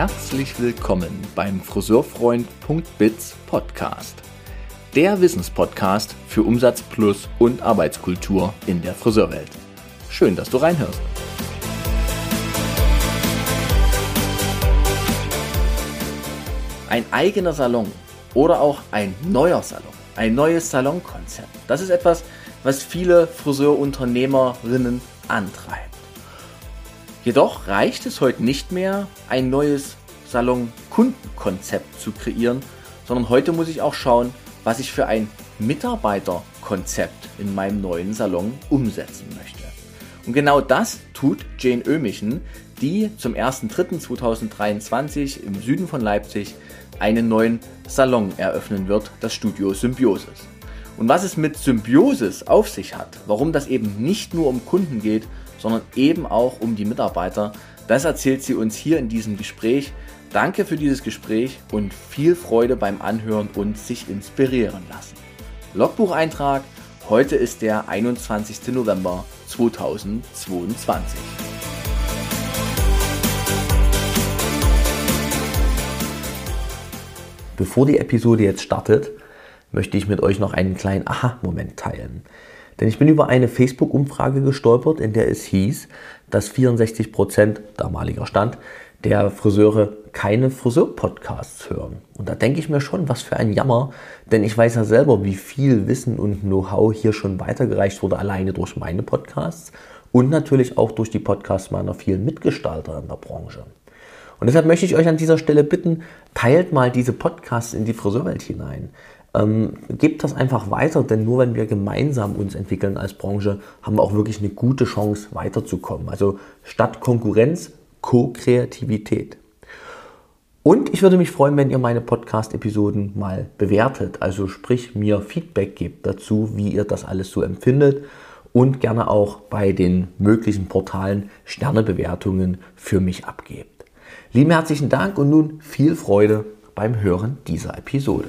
herzlich willkommen beim Friseurfreund.biz Podcast. Der Wissenspodcast für Umsatz plus und Arbeitskultur in der Friseurwelt. Schön, dass du reinhörst. Ein eigener Salon oder auch ein neuer Salon, ein neues Salonkonzept. Das ist etwas, was viele Friseurunternehmerinnen antreibt. Jedoch reicht es heute nicht mehr, ein neues Salon-Kundenkonzept zu kreieren, sondern heute muss ich auch schauen, was ich für ein Mitarbeiterkonzept in meinem neuen Salon umsetzen möchte. Und genau das tut Jane Ömichen, die zum 1.3.2023 im Süden von Leipzig einen neuen Salon eröffnen wird, das Studio Symbiosis. Und was es mit Symbiosis auf sich hat, warum das eben nicht nur um Kunden geht, sondern eben auch um die Mitarbeiter, das erzählt sie uns hier in diesem Gespräch. Danke für dieses Gespräch und viel Freude beim Anhören und sich inspirieren lassen. Logbucheintrag, heute ist der 21. November 2022. Bevor die Episode jetzt startet, möchte ich mit euch noch einen kleinen Aha-Moment teilen. Denn ich bin über eine Facebook-Umfrage gestolpert, in der es hieß, dass 64 Prozent, damaliger Stand, der Friseure keine Friseur-Podcasts hören. Und da denke ich mir schon, was für ein Jammer, denn ich weiß ja selber, wie viel Wissen und Know-how hier schon weitergereicht wurde, alleine durch meine Podcasts und natürlich auch durch die Podcasts meiner vielen Mitgestalter in der Branche. Und deshalb möchte ich euch an dieser Stelle bitten, teilt mal diese Podcasts in die Friseurwelt hinein. Ähm, gebt das einfach weiter, denn nur wenn wir gemeinsam uns entwickeln als Branche, haben wir auch wirklich eine gute Chance weiterzukommen. Also statt Konkurrenz, Co-Kreativität. Und ich würde mich freuen, wenn ihr meine Podcast-Episoden mal bewertet, also sprich mir Feedback gebt dazu, wie ihr das alles so empfindet und gerne auch bei den möglichen Portalen Sternebewertungen für mich abgebt. Lieben herzlichen Dank und nun viel Freude beim Hören dieser Episode.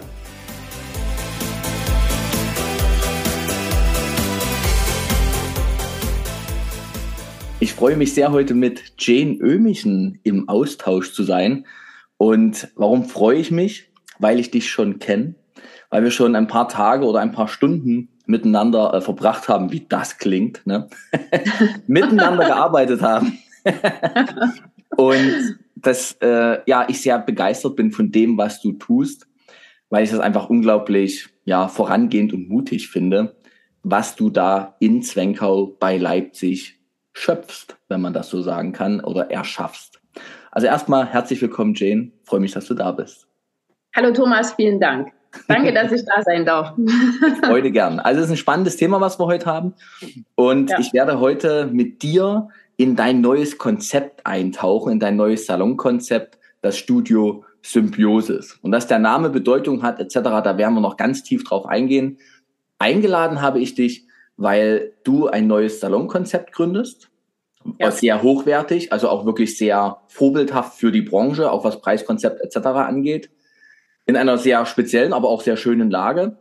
Ich freue mich sehr, heute mit Jane Ömichen im Austausch zu sein. Und warum freue ich mich? Weil ich dich schon kenne, weil wir schon ein paar Tage oder ein paar Stunden miteinander äh, verbracht haben, wie das klingt, ne? miteinander gearbeitet haben. und dass äh, ja, ich sehr begeistert bin von dem, was du tust, weil ich das einfach unglaublich ja, vorangehend und mutig finde, was du da in Zwenkau bei Leipzig schöpfst, wenn man das so sagen kann, oder erschaffst. Also erstmal herzlich willkommen, Jane. Freue mich, dass du da bist. Hallo Thomas, vielen Dank. Danke, dass ich da sein darf. Heute gern. Also es ist ein spannendes Thema, was wir heute haben. Und ja. ich werde heute mit dir in dein neues Konzept eintauchen, in dein neues Salonkonzept, das Studio Symbiosis. Und dass der Name Bedeutung hat, etc., da werden wir noch ganz tief drauf eingehen. Eingeladen habe ich dich, weil du ein neues Salonkonzept gründest. Ja. Sehr hochwertig, also auch wirklich sehr vorbildhaft für die Branche, auch was Preiskonzept etc. angeht. In einer sehr speziellen, aber auch sehr schönen Lage.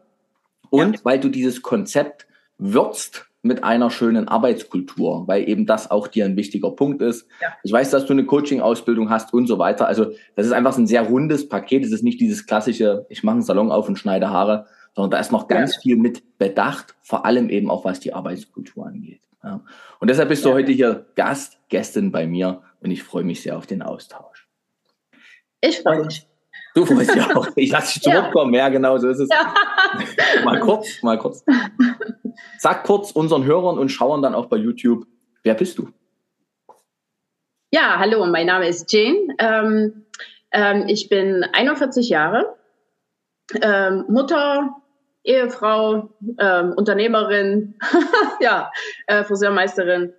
Und ja. weil du dieses Konzept würzt mit einer schönen Arbeitskultur, weil eben das auch dir ein wichtiger Punkt ist. Ja. Ich weiß, dass du eine Coaching-Ausbildung hast und so weiter. Also das ist einfach ein sehr rundes Paket. Es ist nicht dieses klassische, ich mache einen Salon auf und schneide Haare, sondern da ist noch ganz ja. viel mit bedacht, vor allem eben auch was die Arbeitskultur angeht. Ja. Und deshalb bist du heute hier Gast, Gästin bei mir und ich freue mich sehr auf den Austausch. Ich freue mich. Du freust dich auch. Ich lasse dich zurückkommen. Ja. ja, genau, so ist es. Ja. Mal kurz, mal kurz. Sag kurz unseren Hörern und Schauern dann auch bei YouTube, wer bist du? Ja, hallo, mein Name ist Jane. Ähm, ähm, ich bin 41 Jahre, ähm, Mutter, Ehefrau, ähm, Unternehmerin, ja, äh, Friseurmeisterin.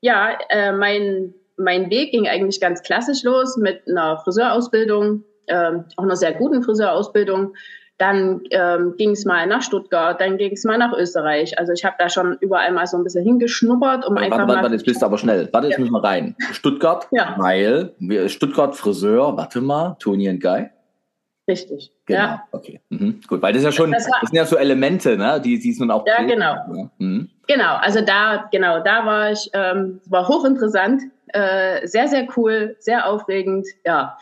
Ja, äh, mein, mein Weg ging eigentlich ganz klassisch los mit einer Friseurausbildung ähm, auch einer sehr guten Friseurausbildung. Dann ähm, ging es mal nach Stuttgart, dann ging es mal nach Österreich. Also ich habe da schon überall mal so ein bisschen hingeschnuppert, um warte, einfach warte, mal... Warte, jetzt bist du aber schnell. Warte, jetzt ja. müssen wir rein. Stuttgart, ja. weil Stuttgart Friseur, warte mal, Toni und Guy. Richtig. Genau, ja. okay. Mhm. Gut, weil das ist ja schon, das, war, das, sind ja so Elemente, ne, die, die nun auch. Ja, genau. Ja. Mhm. Genau, also da, genau, da war ich, ähm, war hochinteressant, äh, sehr, sehr cool, sehr aufregend, ja.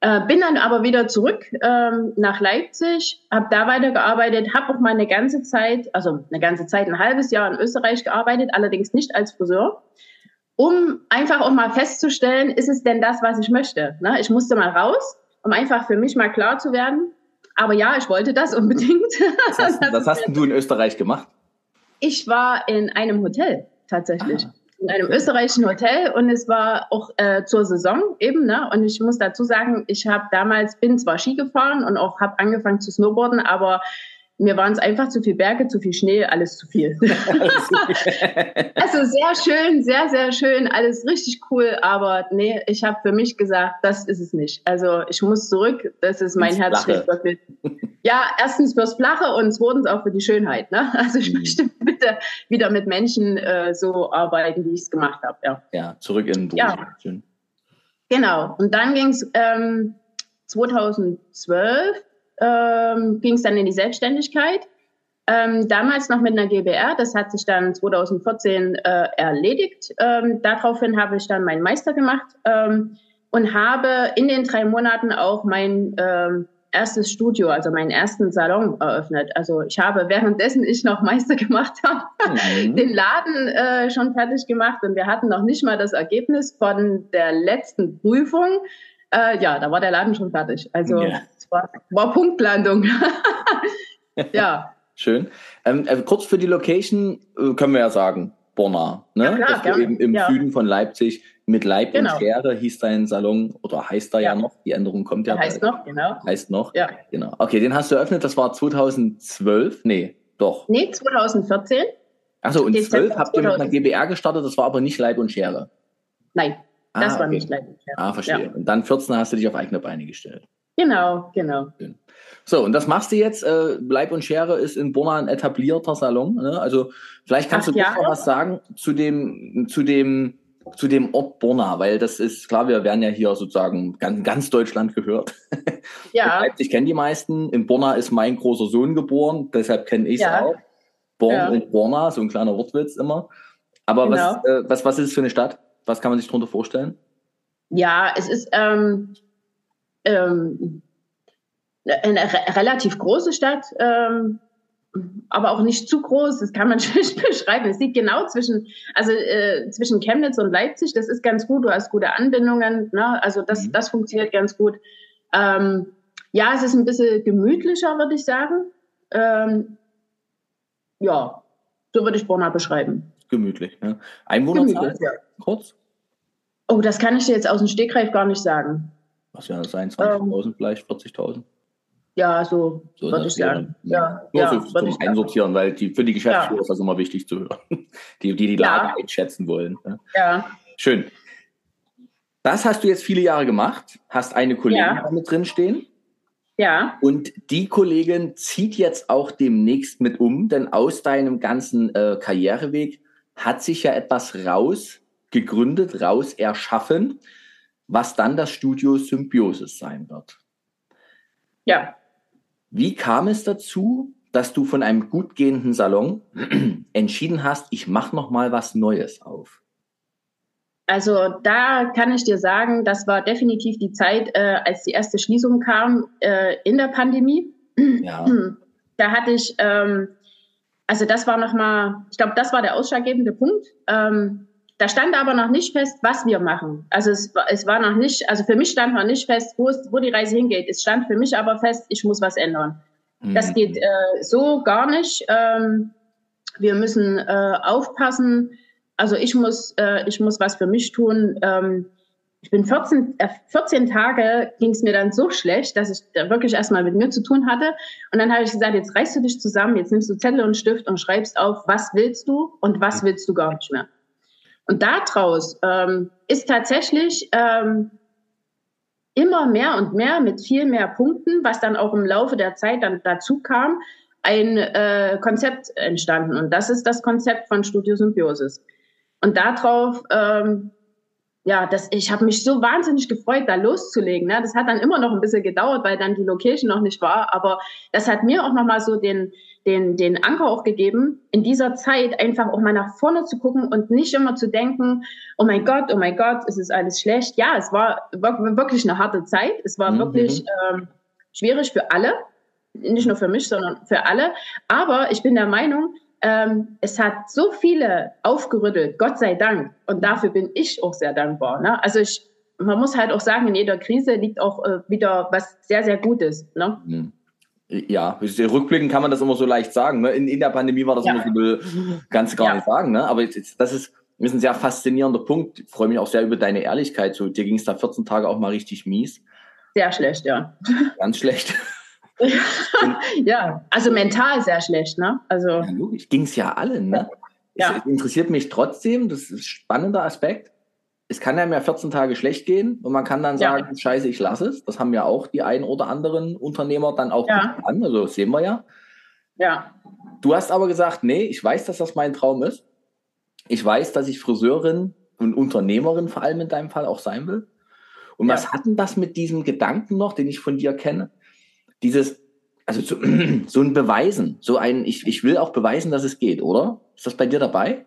Äh, bin dann aber wieder zurück ähm, nach Leipzig, habe da weitergearbeitet, habe auch mal eine ganze Zeit, also eine ganze Zeit, ein halbes Jahr in Österreich gearbeitet, allerdings nicht als Friseur, um einfach auch mal festzustellen, ist es denn das, was ich möchte? Ne? Ich musste mal raus, um einfach für mich mal klar zu werden. Aber ja, ich wollte das unbedingt. Was hast, was hast du in Österreich gemacht? Ich war in einem Hotel tatsächlich. Ah in einem österreichischen Hotel und es war auch äh, zur Saison eben. Ne? Und ich muss dazu sagen, ich habe damals bin zwar Ski gefahren und auch habe angefangen zu snowboarden, aber mir waren es einfach zu viel Berge, zu viel Schnee, alles zu viel. also sehr schön, sehr, sehr schön, alles richtig cool, aber nee, ich habe für mich gesagt, das ist es nicht. Also ich muss zurück, das ist mein Herz wirklich. Ja, erstens fürs Flache und zweitens auch für die Schönheit. Ne? Also ich mhm. möchte bitte wieder mit Menschen äh, so arbeiten, wie ich es gemacht habe. Ja. ja, zurück in den Beruf. Ja. Schön. Genau, und dann ging es ähm, 2012 ähm, ging es dann in die Selbstständigkeit. Ähm, damals noch mit einer GBR, das hat sich dann 2014 äh, erledigt. Ähm, daraufhin habe ich dann meinen Meister gemacht ähm, und habe in den drei Monaten auch mein ähm, erstes Studio, also meinen ersten Salon eröffnet. Also ich habe währenddessen ich noch Meister gemacht habe, mhm. den Laden äh, schon fertig gemacht und wir hatten noch nicht mal das Ergebnis von der letzten Prüfung. Äh, ja, da war der Laden schon fertig. Also ja. War, war Punktlandung. ja. Schön. Ähm, äh, kurz für die Location äh, können wir ja sagen, Borna. Ne? Ja, klar, das eben im ja. Süden von Leipzig mit Leib genau. und Schere hieß dein Salon oder heißt da ja, ja noch. Die Änderung kommt ja. Heißt bald. noch, genau. Heißt noch. Ja. Genau. Okay, den hast du eröffnet. Das war 2012. Nee, doch. Nee, 2014. Achso, und 12 habt ihr mit einer GBR gestartet. Das war aber nicht Leib und Schere. Nein. Das ah, war okay. nicht Leidenschaft. Ah, verstehe. Ja. Und dann 14 hast du dich auf eigene Beine gestellt. Genau, genau. So, und das machst du jetzt. Äh, Bleib und Schere ist in Borna ein etablierter Salon. Ne? Also vielleicht kannst Acht du noch was sagen zu dem, zu dem, zu dem Ort Borna, weil das ist klar, wir werden ja hier sozusagen ganz, ganz Deutschland gehört. Ja. Ich kenne die meisten. In Borna ist mein großer Sohn geboren, deshalb kenne ich es ja. auch. Born ja. und Borna, so ein kleiner Wortwitz immer. Aber genau. was, äh, was, was ist es für eine Stadt? Was kann man sich darunter vorstellen? Ja, es ist ähm, ähm, eine re relativ große Stadt, ähm, aber auch nicht zu groß. Das kann man schlecht beschreiben. Es liegt genau zwischen, also äh, zwischen Chemnitz und Leipzig. Das ist ganz gut. Du hast gute Anbindungen. Ne? Also das, mhm. das funktioniert ganz gut. Ähm, ja, es ist ein bisschen gemütlicher, würde ich sagen. Ähm, ja, so würde ich Borna beschreiben. Gemütlich. Ne? Einwohnerzahl? Ja. Kurz? Oh, das kann ich dir jetzt aus dem Stegreif gar nicht sagen. Was ja sein, 20.000 ähm, vielleicht, 40.000? Ja, so, so würde ich sagen. Ja, Nur ja, für, zum Einsortieren, weil die, für die Geschäftsführer ja. ist das immer wichtig zu hören, die die, die Lage ja. einschätzen wollen. Ne? Ja. Schön. Das hast du jetzt viele Jahre gemacht, hast eine Kollegin ja. mit drin stehen. Ja. Und die Kollegin zieht jetzt auch demnächst mit um, denn aus deinem ganzen äh, Karriereweg hat sich ja etwas raus gegründet, raus erschaffen, was dann das Studio Symbiosis sein wird. Ja. Wie kam es dazu, dass du von einem gut gehenden Salon entschieden hast, ich mache noch mal was Neues auf? Also da kann ich dir sagen, das war definitiv die Zeit, äh, als die erste Schließung kam äh, in der Pandemie. Ja. Da hatte ich, ähm, also das war noch mal, ich glaube, das war der ausschlaggebende Punkt. Ähm, da stand aber noch nicht fest, was wir machen. Also es, es war noch nicht, also für mich stand noch nicht fest, wo, es, wo die Reise hingeht. Es stand für mich aber fest, ich muss was ändern. Mhm. Das geht äh, so gar nicht. Ähm, wir müssen äh, aufpassen. Also ich muss, äh, ich muss was für mich tun. Ähm, ich bin 14, äh, 14 Tage ging es mir dann so schlecht, dass ich da wirklich erstmal mit mir zu tun hatte. Und dann habe ich gesagt, jetzt reißt du dich zusammen, jetzt nimmst du Zettel und Stift und schreibst auf, was willst du und was willst du gar nicht mehr. Und daraus ähm, ist tatsächlich ähm, immer mehr und mehr mit viel mehr Punkten, was dann auch im Laufe der Zeit dann dazu kam, ein äh, Konzept entstanden. Und das ist das Konzept von Studio Symbiosis. Und darauf, ähm, ja, das, ich habe mich so wahnsinnig gefreut, da loszulegen. Ne? Das hat dann immer noch ein bisschen gedauert, weil dann die Location noch nicht war. Aber das hat mir auch nochmal so den, den, den Anker auch gegeben, in dieser Zeit einfach auch mal nach vorne zu gucken und nicht immer zu denken, oh mein Gott, oh mein Gott, es ist alles schlecht. Ja, es war wirklich eine harte Zeit. Es war mhm. wirklich ähm, schwierig für alle. Nicht nur für mich, sondern für alle. Aber ich bin der Meinung, ähm, es hat so viele aufgerüttelt, Gott sei Dank. Und dafür bin ich auch sehr dankbar. Ne? Also ich, man muss halt auch sagen, in jeder Krise liegt auch äh, wieder was sehr, sehr Gutes. Ne? Mhm. Ja, rückblickend kann man das immer so leicht sagen. Ne? In, in der Pandemie war das ja. immer so, ganz gar ja. nicht sagen. Ne? Aber jetzt, das ist, ist ein sehr faszinierender Punkt. Ich freue mich auch sehr über deine Ehrlichkeit. So, dir ging es da 14 Tage auch mal richtig mies. Sehr schlecht, ja. Ganz schlecht. ja, also mental sehr schlecht, ne? Also. Ja, logisch, ging es ja allen, ne? Ja. Es interessiert mich trotzdem, das ist ein spannender Aspekt. Es kann einem ja 14 Tage schlecht gehen und man kann dann sagen, ja. scheiße, ich lasse es. Das haben ja auch die ein oder anderen Unternehmer dann auch ja. an, also das sehen wir ja. Ja. Du hast aber gesagt, nee, ich weiß, dass das mein Traum ist. Ich weiß, dass ich Friseurin und Unternehmerin vor allem in deinem Fall auch sein will. Und ja. was hat denn das mit diesem Gedanken noch, den ich von dir kenne? dieses, also so, so ein Beweisen, so ein, ich, ich will auch beweisen, dass es geht, oder? Ist das bei dir dabei?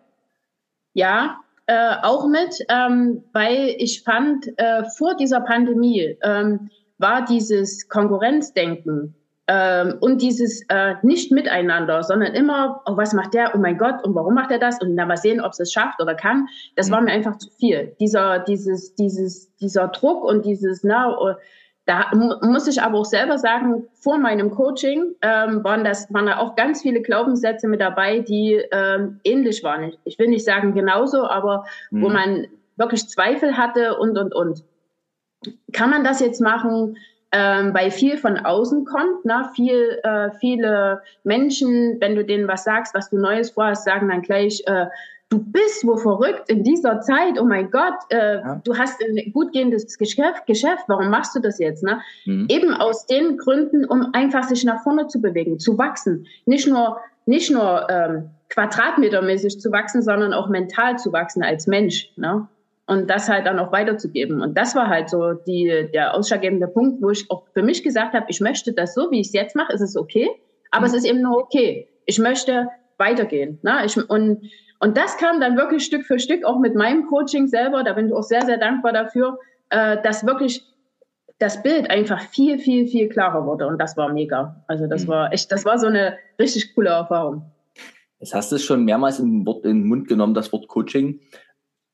Ja, äh, auch mit, ähm, weil ich fand, äh, vor dieser Pandemie ähm, war dieses Konkurrenzdenken ähm, und dieses äh, nicht miteinander, sondern immer, oh, was macht der, oh mein Gott, und warum macht er das? Und dann mal sehen, ob es es schafft oder kann. Das mhm. war mir einfach zu viel. Dieser, dieses, dieses, dieser Druck und dieses, na, oh, da muss ich aber auch selber sagen, vor meinem Coaching ähm, waren das waren da auch ganz viele Glaubenssätze mit dabei, die ähm, ähnlich waren. Ich will nicht sagen genauso, aber mhm. wo man wirklich Zweifel hatte und und und. Kann man das jetzt machen? Ähm, weil viel von außen kommt, ne? viel, äh, viele Menschen, wenn du denen was sagst, was du Neues vorhast, sagen dann gleich, äh, du bist wo verrückt in dieser Zeit, oh mein Gott, äh, ja. du hast ein gut gehendes Geschäft, Geschäft, warum machst du das jetzt? Ne? Mhm. Eben aus den Gründen, um einfach sich nach vorne zu bewegen, zu wachsen. Nicht nur, nicht nur ähm, quadratmetermäßig zu wachsen, sondern auch mental zu wachsen als Mensch. Ne? Und das halt dann auch weiterzugeben. Und das war halt so die, der ausschlaggebende Punkt, wo ich auch für mich gesagt habe, ich möchte das so, wie ich es jetzt mache, ist es okay, aber mhm. es ist eben nur okay. Ich möchte weitergehen. Ne? Ich, und und das kam dann wirklich Stück für Stück, auch mit meinem Coaching selber. Da bin ich auch sehr, sehr dankbar dafür, äh, dass wirklich das Bild einfach viel, viel, viel klarer wurde. Und das war mega. Also das mhm. war echt, das war so eine richtig coole Erfahrung. Jetzt hast du es schon mehrmals in, Wort, in den Mund genommen, das Wort Coaching.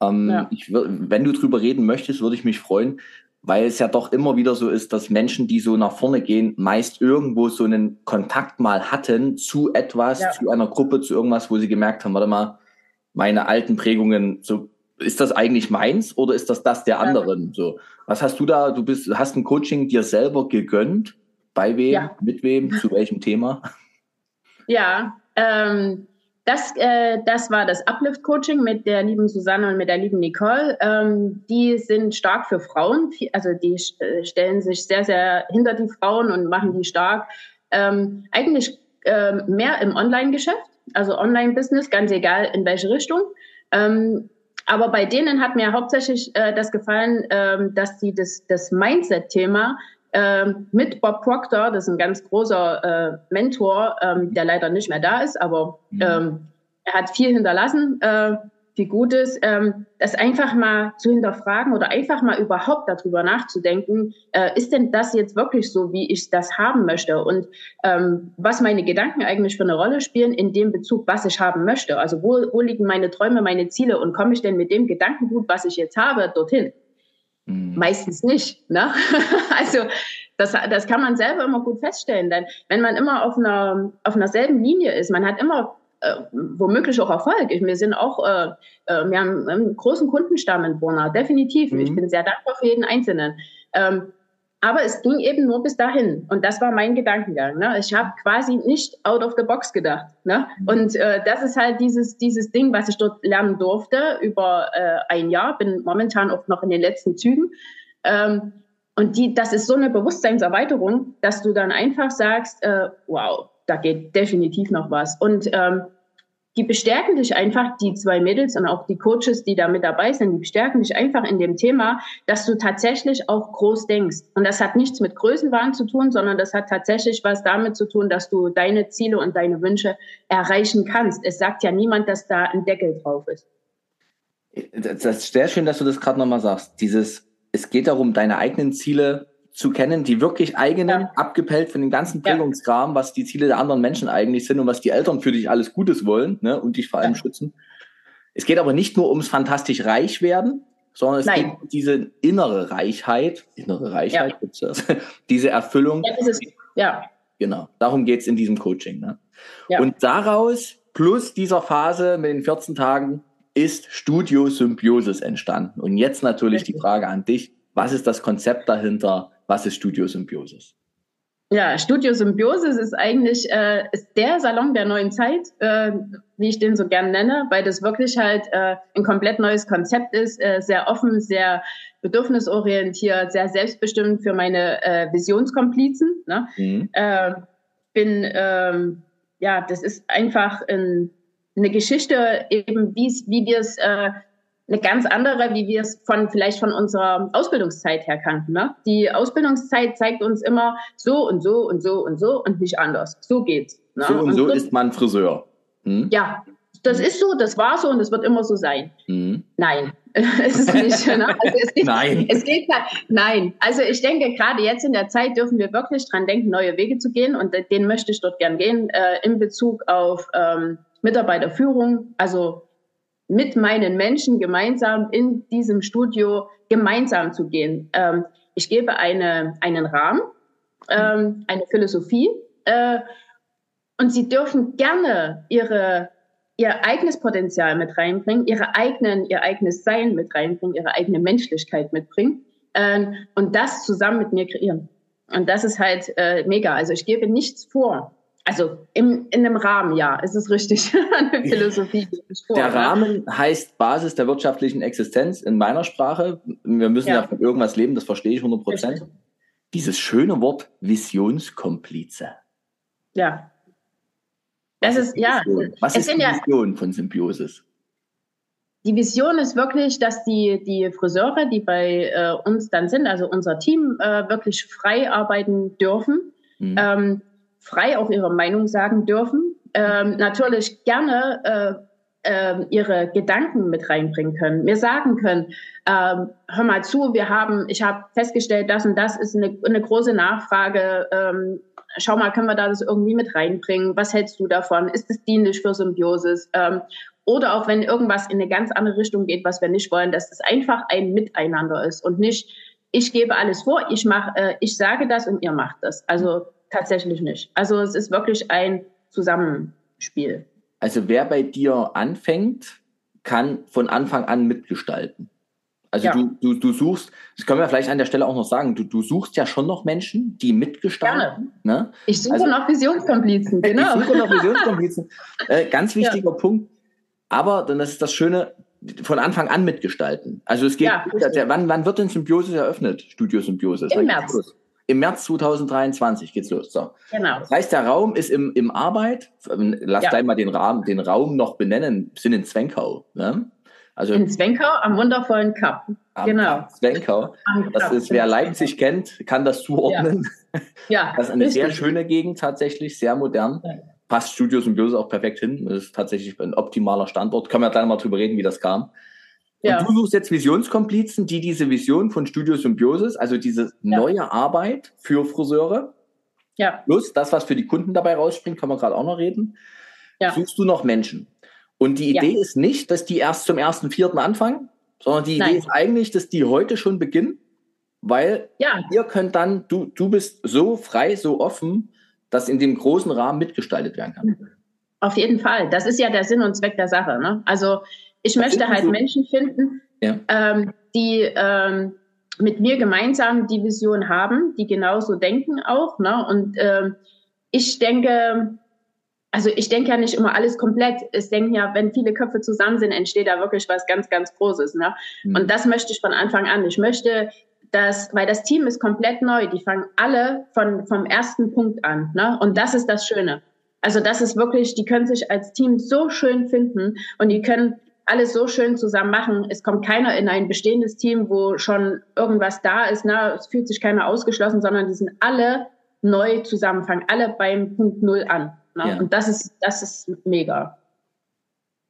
Ähm, ja. ich, wenn du drüber reden möchtest, würde ich mich freuen, weil es ja doch immer wieder so ist, dass Menschen, die so nach vorne gehen, meist irgendwo so einen Kontakt mal hatten zu etwas, ja. zu einer Gruppe, zu irgendwas, wo sie gemerkt haben, warte mal, meine alten Prägungen, so ist das eigentlich meins oder ist das das der anderen? So, was hast du da? Du bist, hast ein Coaching dir selber gegönnt? Bei wem? Ja. Mit wem? Zu welchem Thema? Ja, ähm, das, äh, das war das Uplift Coaching mit der lieben Susanne und mit der lieben Nicole. Ähm, die sind stark für Frauen, also die äh, stellen sich sehr, sehr hinter die Frauen und machen die stark. Ähm, eigentlich äh, mehr im Online-Geschäft also Online-Business, ganz egal in welche Richtung. Ähm, aber bei denen hat mir hauptsächlich äh, das gefallen, ähm, dass sie das, das Mindset-Thema ähm, mit Bob Proctor, das ist ein ganz großer äh, Mentor, ähm, der leider nicht mehr da ist, aber mhm. ähm, er hat viel hinterlassen. Äh, wie gut ist, ähm, das einfach mal zu hinterfragen oder einfach mal überhaupt darüber nachzudenken, äh, ist denn das jetzt wirklich so, wie ich das haben möchte? Und ähm, was meine Gedanken eigentlich für eine Rolle spielen in dem Bezug, was ich haben möchte. Also wo, wo liegen meine Träume, meine Ziele und komme ich denn mit dem Gedankengut, was ich jetzt habe, dorthin? Mhm. Meistens nicht. Ne? also das, das kann man selber immer gut feststellen. Denn wenn man immer auf einer, auf einer selben Linie ist, man hat immer äh, womöglich auch Erfolg. Ich, wir sind auch, äh, äh, wir haben einen großen Kundenstamm in Borna, definitiv. Mhm. Ich bin sehr dankbar für jeden Einzelnen. Ähm, aber es ging eben nur bis dahin. Und das war mein Gedankengang. Ne? Ich habe quasi nicht out of the box gedacht. Ne? Mhm. Und äh, das ist halt dieses, dieses Ding, was ich dort lernen durfte über äh, ein Jahr. Bin momentan auch noch in den letzten Zügen. Ähm, und die, das ist so eine Bewusstseinserweiterung, dass du dann einfach sagst, äh, wow, da geht definitiv noch was. Und ähm, die bestärken dich einfach, die zwei Mädels und auch die Coaches, die da mit dabei sind, die bestärken dich einfach in dem Thema, dass du tatsächlich auch groß denkst. Und das hat nichts mit Größenwahn zu tun, sondern das hat tatsächlich was damit zu tun, dass du deine Ziele und deine Wünsche erreichen kannst. Es sagt ja niemand, dass da ein Deckel drauf ist. Das ist sehr schön, dass du das gerade nochmal sagst. Dieses, es geht darum, deine eigenen Ziele zu kennen, die wirklich eigenen, ja. abgepellt von dem ganzen Prägungskram, ja. was die Ziele der anderen Menschen eigentlich sind und was die Eltern für dich alles Gutes wollen ne, und dich vor allem schützen. Es geht aber nicht nur ums fantastisch reich werden, sondern es Nein. geht um diese innere Reichheit, innere Reichheit, ja. diese Erfüllung. Ja, es, ja. Genau, darum geht's in diesem Coaching. Ne? Ja. Und daraus, plus dieser Phase mit den 14 Tagen, ist Studio Symbiosis entstanden. Und jetzt natürlich die Frage an dich, was ist das Konzept dahinter? Was ist Studio Symbiosis? Ja, Studio Symbiosis ist eigentlich äh, ist der Salon der neuen Zeit, äh, wie ich den so gern nenne, weil das wirklich halt äh, ein komplett neues Konzept ist, äh, sehr offen, sehr bedürfnisorientiert, sehr selbstbestimmt für meine äh, Visionskomplizen. Ne? Mhm. Äh, bin, ähm, ja, das ist einfach ein, eine Geschichte, eben wie wir es äh, eine ganz andere, wie wir es von vielleicht von unserer Ausbildungszeit her kannten. Ne? Die Ausbildungszeit zeigt uns immer so und so und so und so und nicht anders. So geht's. Ne? So und, und so ist man Friseur. Hm? Ja, das ist so, das war so und das wird immer so sein. Hm. Nein, es ist nicht. Ne? Also es geht, nein. Es geht nein. Also ich denke, gerade jetzt in der Zeit dürfen wir wirklich dran denken, neue Wege zu gehen und den möchte ich dort gern gehen äh, in Bezug auf ähm, Mitarbeiterführung. Also mit meinen Menschen gemeinsam in diesem Studio gemeinsam zu gehen. Ähm, ich gebe eine, einen Rahmen, ähm, eine Philosophie äh, und sie dürfen gerne ihre, ihr eigenes Potenzial mit reinbringen, ihre eigenen, ihr eigenes Sein mit reinbringen, ihre eigene Menschlichkeit mitbringen äh, und das zusammen mit mir kreieren. Und das ist halt äh, mega. Also ich gebe nichts vor. Also im, in einem Rahmen, ja, ist es richtig. Eine Philosophie. Der? Rahmen heißt Basis der wirtschaftlichen Existenz in meiner Sprache. Wir müssen ja, ja von irgendwas leben, das verstehe ich 100 Prozent. Dieses schöne Wort Visionskomplize. Ja. Das ist, ja. Was ist die Vision von Symbiosis? Die Vision ist wirklich, dass die, die Friseure, die bei äh, uns dann sind, also unser Team, äh, wirklich frei arbeiten dürfen. Mhm. Ähm, frei auch ihre Meinung sagen dürfen, ähm, natürlich gerne äh, äh, ihre Gedanken mit reinbringen können, mir sagen können, ähm, hör mal zu, wir haben, ich habe festgestellt, das und das ist eine, eine große Nachfrage. Ähm, schau mal, können wir da das irgendwie mit reinbringen? Was hältst du davon? Ist es dienlich für Symbiosis? Ähm, oder auch wenn irgendwas in eine ganz andere Richtung geht, was wir nicht wollen, dass es einfach ein Miteinander ist und nicht, ich gebe alles vor, ich mache, äh, ich sage das und ihr macht das. Also tatsächlich nicht. Also es ist wirklich ein Zusammenspiel. Also wer bei dir anfängt, kann von Anfang an mitgestalten. Also ja. du, du, du suchst, das können wir vielleicht an der Stelle auch noch sagen, du, du suchst ja schon noch Menschen, die mitgestalten. Ne? Ich suche also, noch Visionskomplizen, genau. Ich suche noch Visionskomplizen. äh, ganz wichtiger ja. Punkt. Aber, dann ist das Schöne, von Anfang an mitgestalten. Also es geht, ja, wann, wann wird denn Symbiosis eröffnet? Studio Symbiosis? Im März. Im März 2023 geht's los. So. Genau. Das heißt, der Raum ist im, im Arbeit. Lass ja. gleich mal den Raum, den Raum noch benennen. Wir sind in Zwenkau. Ne? Also in Zwenkau am wundervollen Kap. Am genau. Zwenkau. Das ist, wer Leipzig kennt, kann das zuordnen. Ja. ja das ist eine richtig. sehr schöne Gegend tatsächlich, sehr modern. Ja. Passt Studios und Böse auch perfekt hin. Das ist tatsächlich ein optimaler Standort. Können wir gleich mal drüber reden, wie das kam. Ja. Und du suchst jetzt Visionskomplizen, die diese Vision von Studio Symbiosis, also diese ja. neue Arbeit für Friseure, ja. plus das, was für die Kunden dabei rausspringt, kann man gerade auch noch reden, ja. suchst du noch Menschen. Und die Idee ist nicht, dass die erst zum ersten Vierten anfangen, sondern die Nein. Idee ist eigentlich, dass die heute schon beginnen, weil ja. ihr könnt dann, du, du bist so frei, so offen, dass in dem großen Rahmen mitgestaltet werden kann. Auf jeden Fall. Das ist ja der Sinn und Zweck der Sache. Ne? Also ich möchte halt. Menschen finden, ja. ähm, die ähm, mit mir gemeinsam die Vision haben, die genauso denken auch. Ne? Und ähm, ich denke, also ich denke ja nicht immer alles komplett. Ich denke ja, wenn viele Köpfe zusammen sind, entsteht da wirklich was ganz, ganz Großes. Ne? Mhm. Und das möchte ich von Anfang an. Ich möchte, dass, weil das Team ist komplett neu. Die fangen alle von, vom ersten Punkt an. Ne? Und das ist das Schöne. Also das ist wirklich, die können sich als Team so schön finden und die können alles so schön zusammen machen. Es kommt keiner in ein bestehendes Team, wo schon irgendwas da ist. Ne? Es fühlt sich keiner ausgeschlossen, sondern die sind alle neu zusammenfangen, alle beim Punkt Null an. Ne? Ja. Und das ist, das ist mega.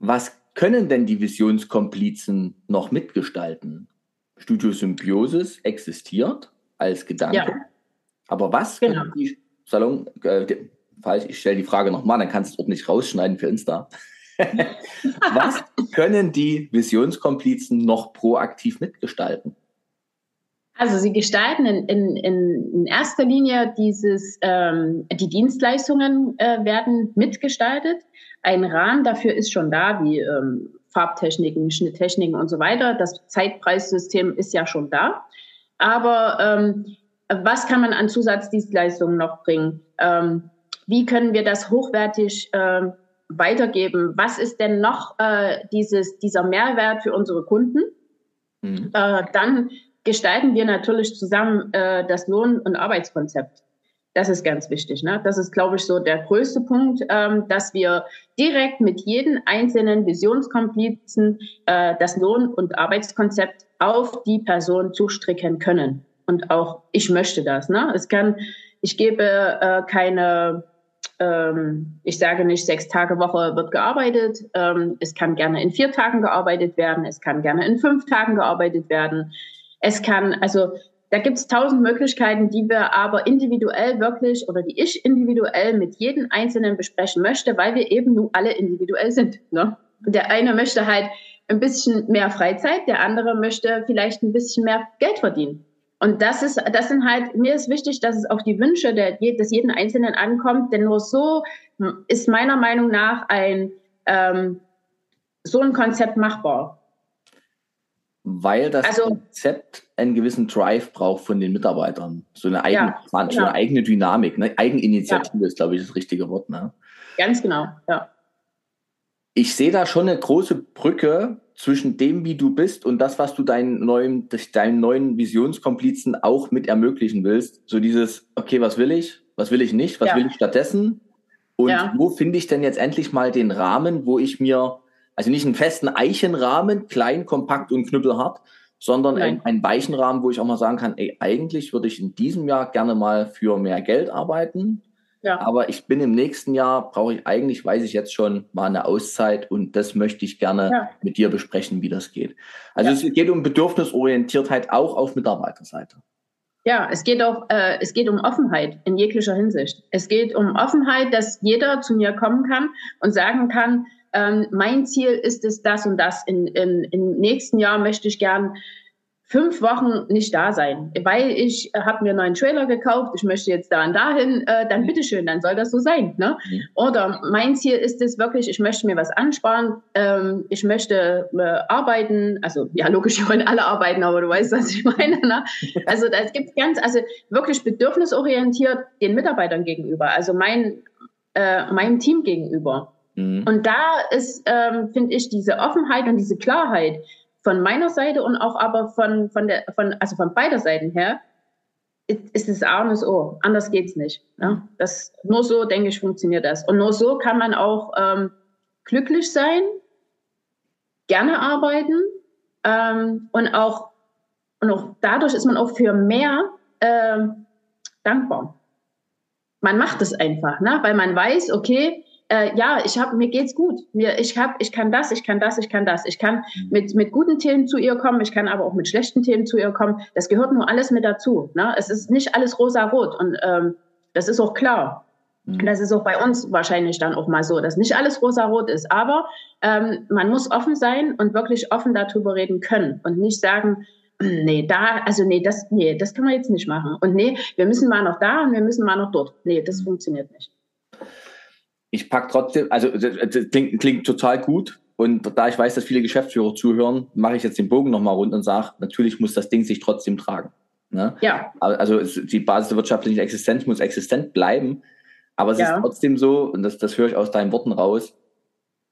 Was können denn die Visionskomplizen noch mitgestalten? Studio Symbiosis existiert als Gedanke. Ja. Aber was genau. die Salon, äh, falsch, ich stelle die Frage nochmal, dann kannst du es ordentlich rausschneiden für Insta. Was können die Visionskomplizen noch proaktiv mitgestalten? Also sie gestalten in, in, in erster Linie dieses, ähm, die Dienstleistungen äh, werden mitgestaltet. Ein Rahmen dafür ist schon da, wie ähm, Farbtechniken, Schnitttechniken und so weiter. Das Zeitpreissystem ist ja schon da. Aber ähm, was kann man an Zusatzdienstleistungen noch bringen? Ähm, wie können wir das hochwertig ähm, weitergeben. Was ist denn noch äh, dieses, dieser Mehrwert für unsere Kunden? Mhm. Äh, dann gestalten wir natürlich zusammen äh, das Lohn- und Arbeitskonzept. Das ist ganz wichtig. Ne? Das ist, glaube ich, so der größte Punkt, ähm, dass wir direkt mit jedem einzelnen Visionskomplizen äh, das Lohn- und Arbeitskonzept auf die Person zustricken können. Und auch ich möchte das. Ne? Es kann, ich gebe äh, keine ähm, ich sage nicht, sechs Tage Woche wird gearbeitet. Ähm, es kann gerne in vier Tagen gearbeitet werden. Es kann gerne in fünf Tagen gearbeitet werden. Es kann, also da gibt es tausend Möglichkeiten, die wir aber individuell wirklich oder die ich individuell mit jedem Einzelnen besprechen möchte, weil wir eben nun alle individuell sind. Ne? Der eine möchte halt ein bisschen mehr Freizeit, der andere möchte vielleicht ein bisschen mehr Geld verdienen. Und das ist, das sind halt, mir ist wichtig, dass es auf die Wünsche der, des jeden Einzelnen ankommt, denn nur so ist meiner Meinung nach ein, ähm, so ein Konzept machbar. Weil das also, Konzept einen gewissen Drive braucht von den Mitarbeitern. So eine eigene, ja, genau. so eine eigene Dynamik, ne? Eigeninitiative ja. ist, glaube ich, das richtige Wort. Ne? Ganz genau, ja. Ich sehe da schon eine große Brücke zwischen dem, wie du bist und das, was du deinen neuen, deinen neuen Visionskomplizen auch mit ermöglichen willst. So dieses, okay, was will ich? Was will ich nicht? Was ja. will ich stattdessen? Und ja. wo finde ich denn jetzt endlich mal den Rahmen, wo ich mir, also nicht einen festen Eichenrahmen, klein, kompakt und knüppelhart, sondern ein, einen weichen Rahmen, wo ich auch mal sagen kann, ey, eigentlich würde ich in diesem Jahr gerne mal für mehr Geld arbeiten ja. Aber ich bin im nächsten Jahr, brauche ich eigentlich, weiß ich jetzt schon, mal eine Auszeit und das möchte ich gerne ja. mit dir besprechen, wie das geht. Also ja. es geht um Bedürfnisorientiertheit auch auf Mitarbeiterseite. Ja, es geht auch, äh, es geht um Offenheit in jeglicher Hinsicht. Es geht um Offenheit, dass jeder zu mir kommen kann und sagen kann, ähm, mein Ziel ist es das und das. In, in, Im nächsten Jahr möchte ich gern fünf Wochen nicht da sein, weil ich äh, habe mir einen neuen Trailer gekauft, ich möchte jetzt da und dahin, äh, dann bitteschön, dann soll das so sein. Ne? Mhm. Oder mein Ziel ist es wirklich, ich möchte mir was ansparen, ähm, ich möchte äh, arbeiten, also ja logisch, wir wollen alle arbeiten, aber du weißt, was ich meine. Ne? Also das gibt ganz, also wirklich bedürfnisorientiert den Mitarbeitern gegenüber, also mein, äh, meinem Team gegenüber. Mhm. Und da ist, ähm, finde ich, diese Offenheit und diese Klarheit, von meiner Seite und auch aber von, von der, von, also von beider Seiten her, ist es A und das O. Anders geht's nicht. Ne? Das, nur so, denke ich, funktioniert das. Und nur so kann man auch ähm, glücklich sein, gerne arbeiten ähm, und auch und auch dadurch ist man auch für mehr ähm, dankbar. Man macht es einfach, ne? weil man weiß, okay, äh, ja, ich habe mir geht's gut. Mir ich habe ich kann das, ich kann das, ich kann das. Ich kann mhm. mit mit guten Themen zu ihr kommen, ich kann aber auch mit schlechten Themen zu ihr kommen. Das gehört nur alles mit dazu, ne? Es ist nicht alles rosa rot und ähm, das ist auch klar. Mhm. Das ist auch bei uns wahrscheinlich dann auch mal so, dass nicht alles rosa-rot ist. Aber ähm, man muss offen sein und wirklich offen darüber reden können und nicht sagen, nee, da, also nee, das, nee, das kann man jetzt nicht machen. Und nee, wir müssen mal noch da und wir müssen mal noch dort. Nee, das funktioniert nicht ich pack trotzdem, also das klingt, klingt total gut. Und da ich weiß, dass viele Geschäftsführer zuhören, mache ich jetzt den Bogen nochmal rund und sage, natürlich muss das Ding sich trotzdem tragen. Ne? Ja. Also die Basis der wirtschaftlichen Existenz muss existent bleiben. Aber es ja. ist trotzdem so, und das, das höre ich aus deinen Worten raus,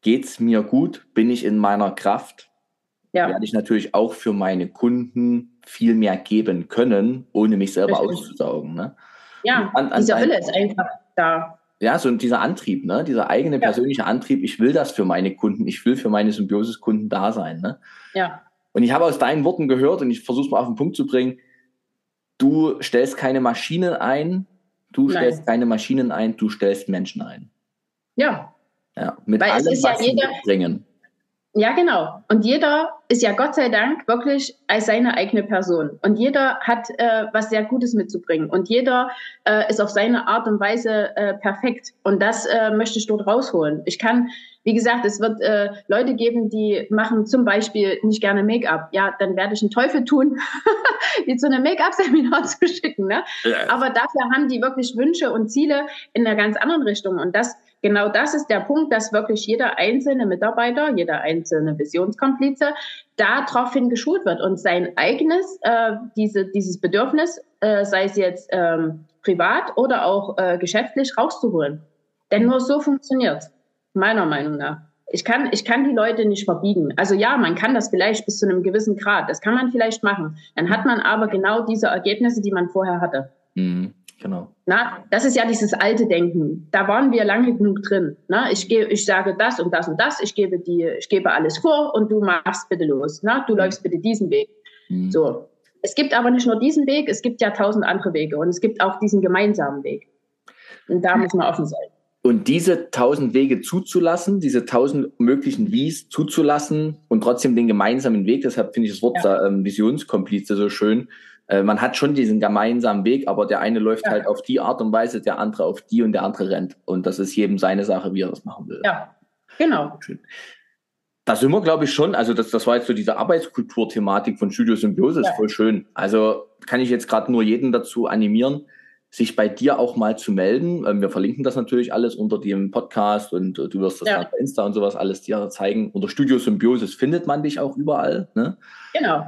geht's mir gut, bin ich in meiner Kraft, ja. werde ich natürlich auch für meine Kunden viel mehr geben können, ohne mich selber Richtig. auszusaugen. Ne? Ja, an, an diese Wille ist einfach da. Ja, so dieser Antrieb, ne? dieser eigene persönliche ja. Antrieb, ich will das für meine Kunden, ich will für meine Symbiosis-Kunden da sein. Ne? Ja. Und ich habe aus deinen Worten gehört, und ich versuche es mal auf den Punkt zu bringen, du stellst keine Maschinen ein, du Nein. stellst keine Maschinen ein, du stellst Menschen ein. Ja. Ja, mit Weil allem, es ist ja jeder, bringen. Ja, genau. Und jeder ist ja Gott sei Dank wirklich als seine eigene Person. Und jeder hat äh, was sehr Gutes mitzubringen. Und jeder äh, ist auf seine Art und Weise äh, perfekt. Und das äh, möchte ich dort rausholen. Ich kann, wie gesagt, es wird äh, Leute geben, die machen zum Beispiel nicht gerne Make-up. Ja, dann werde ich einen Teufel tun, die zu einem Make-up-Seminar zu schicken. Ne? Ja. Aber dafür haben die wirklich Wünsche und Ziele in einer ganz anderen Richtung. Und das genau das ist der Punkt, dass wirklich jeder einzelne Mitarbeiter, jeder einzelne Visionskomplize daraufhin geschult wird und sein eigenes, äh, diese, dieses Bedürfnis, äh, sei es jetzt ähm, privat oder auch äh, geschäftlich, rauszuholen. Denn nur so funktioniert meiner Meinung nach. Ich kann, ich kann die Leute nicht verbiegen. Also ja, man kann das vielleicht bis zu einem gewissen Grad. Das kann man vielleicht machen. Dann hat man aber genau diese Ergebnisse, die man vorher hatte. Mhm. Genau. Na, das ist ja dieses alte Denken. Da waren wir lange genug drin. Na, ich, gebe, ich sage das und das und das, ich gebe, die, ich gebe alles vor und du machst bitte los. Na, du mhm. läufst bitte diesen Weg. Mhm. So. Es gibt aber nicht nur diesen Weg, es gibt ja tausend andere Wege und es gibt auch diesen gemeinsamen Weg. Und da muss man offen sein. Und diese tausend Wege zuzulassen, diese tausend möglichen Wies zuzulassen und trotzdem den gemeinsamen Weg, deshalb finde ich das Wort ja. ähm, Visionskomplize so schön, äh, man hat schon diesen gemeinsamen Weg, aber der eine läuft ja. halt auf die Art und Weise, der andere auf die und der andere rennt. Und das ist jedem seine Sache, wie er das machen will. Ja, genau. Schön. Da sind wir, glaube ich, schon. Also das, das war jetzt so diese Arbeitskultur-Thematik von Studio Symbiose, ja. ist voll schön. Also kann ich jetzt gerade nur jeden dazu animieren, sich bei dir auch mal zu melden. Ähm, wir verlinken das natürlich alles unter dem Podcast und äh, du wirst das ja. bei Insta und sowas alles dir zeigen. Unter Studio Symbiosis findet man dich auch überall. Ne? Genau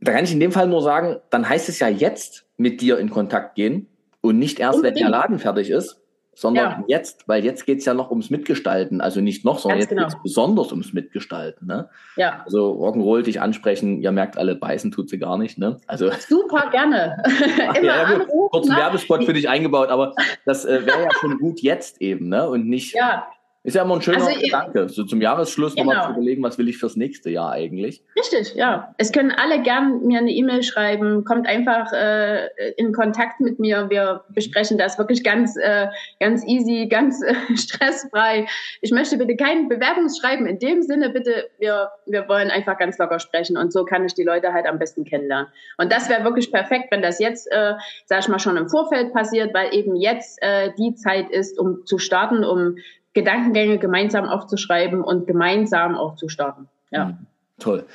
da kann ich in dem Fall nur sagen, dann heißt es ja jetzt mit dir in Kontakt gehen und nicht erst, Unbedingt. wenn der Laden fertig ist, sondern ja. jetzt, weil jetzt geht's ja noch ums Mitgestalten, also nicht noch, sondern Ganz jetzt genau. geht's besonders ums Mitgestalten. Ne? Ja. Also Rock'n'Roll dich ansprechen, ihr merkt alle, beißen tut sie gar nicht. Ne? Also, Super gerne. Ach, Immer ja, anrufen, Kurzen Werbespot für dich eingebaut, aber das äh, wäre ja schon gut jetzt eben ne? und nicht ja. Ist ja immer ein schöner also, Gedanke, so zum Jahresschluss genau. nochmal zu überlegen, was will ich fürs nächste Jahr eigentlich. Richtig, ja. Es können alle gern mir eine E-Mail schreiben, kommt einfach äh, in Kontakt mit mir. Wir besprechen das wirklich ganz, äh, ganz easy, ganz äh, stressfrei. Ich möchte bitte kein Bewerbungsschreiben in dem Sinne, bitte, wir, wir wollen einfach ganz locker sprechen und so kann ich die Leute halt am besten kennenlernen. Und das wäre wirklich perfekt, wenn das jetzt, äh, sag ich mal, schon im Vorfeld passiert, weil eben jetzt äh, die Zeit ist, um zu starten, um Gedankengänge gemeinsam aufzuschreiben und gemeinsam auch zu starten. Ja. Mhm. Toll.